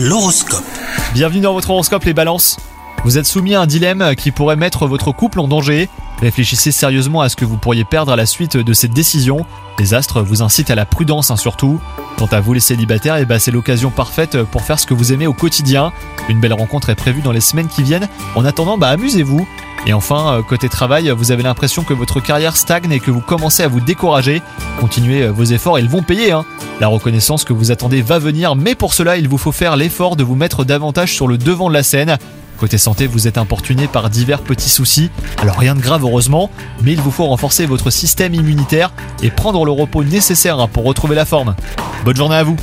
L'horoscope. Bienvenue dans votre horoscope les balances. Vous êtes soumis à un dilemme qui pourrait mettre votre couple en danger. Réfléchissez sérieusement à ce que vous pourriez perdre à la suite de cette décision. Les astres vous incitent à la prudence hein, surtout. Quant à vous les célibataires, eh ben, c'est l'occasion parfaite pour faire ce que vous aimez au quotidien. Une belle rencontre est prévue dans les semaines qui viennent. En attendant, bah, amusez-vous. Et enfin, euh, côté travail, vous avez l'impression que votre carrière stagne et que vous commencez à vous décourager. Continuez euh, vos efforts, ils vont payer. Hein. La reconnaissance que vous attendez va venir, mais pour cela, il vous faut faire l'effort de vous mettre davantage sur le devant de la scène. Côté santé, vous êtes importuné par divers petits soucis. Alors rien de grave heureusement, mais il vous faut renforcer votre système immunitaire et prendre le repos nécessaire hein, pour retrouver la forme. Bonne journée à vous